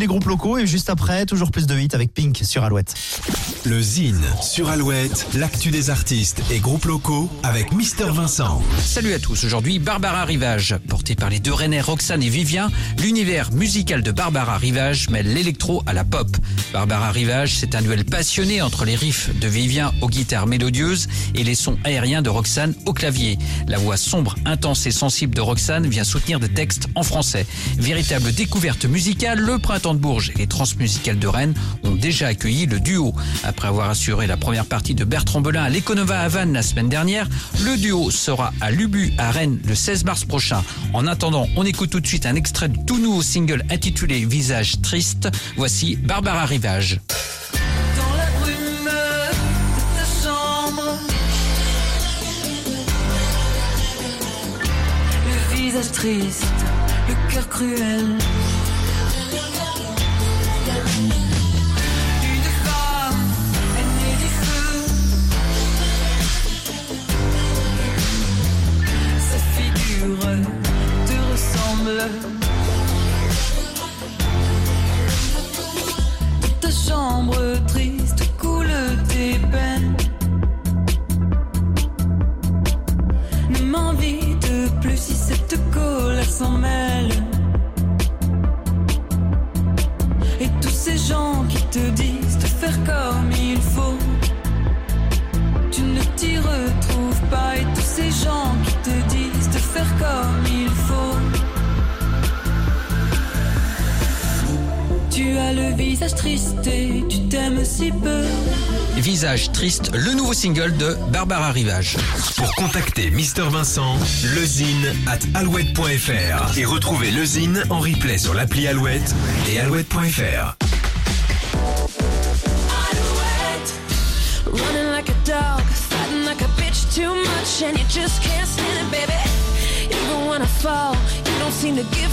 Les groupes locaux et juste après, toujours plus de hits avec Pink sur Alouette. Le Zine sur Alouette, l'actu des artistes et groupes locaux avec Mister Vincent. Salut à tous, aujourd'hui Barbara Rivage. Portée par les deux Rennais Roxane et Vivien, l'univers musical de Barbara Rivage mêle l'électro à la pop. Barbara Rivage, c'est un duel passionné entre les riffs de Vivien aux guitares mélodieuses et les sons aériens de Roxane au clavier. La voix sombre, intense et sensible de Roxane vient soutenir des textes en français. Véritable découverte musicale, le printemps de Bourges et les transmusicales de Rennes ont déjà accueilli le duo. Avoir assuré la première partie de Bertrand Belin à l'Econova à Vannes la semaine dernière, le duo sera à Lubu à Rennes le 16 mars prochain. En attendant, on écoute tout de suite un extrait du tout nouveau single intitulé Visage triste. Voici Barbara Rivage. Triste, le cœur cruel plus si cette colère s'en mêle. Et tous ces gens qui te disent de faire comme il faut. Tu ne t'y retrouves pas. Et tous ces gens qui te disent de faire comme il faut. Tu as le visage triste et tu t'aimes si peu. Visage triste, le nouveau single de Barbara Rivage. Pour contacter Mister Vincent, lezine at alouette.fr et retrouver le Zine en replay sur l'appli Alouette et alouette.fr. Running like a dog, fighting like a bitch too much, and you just can't stand it, baby. Even when I fall, you don't seem to give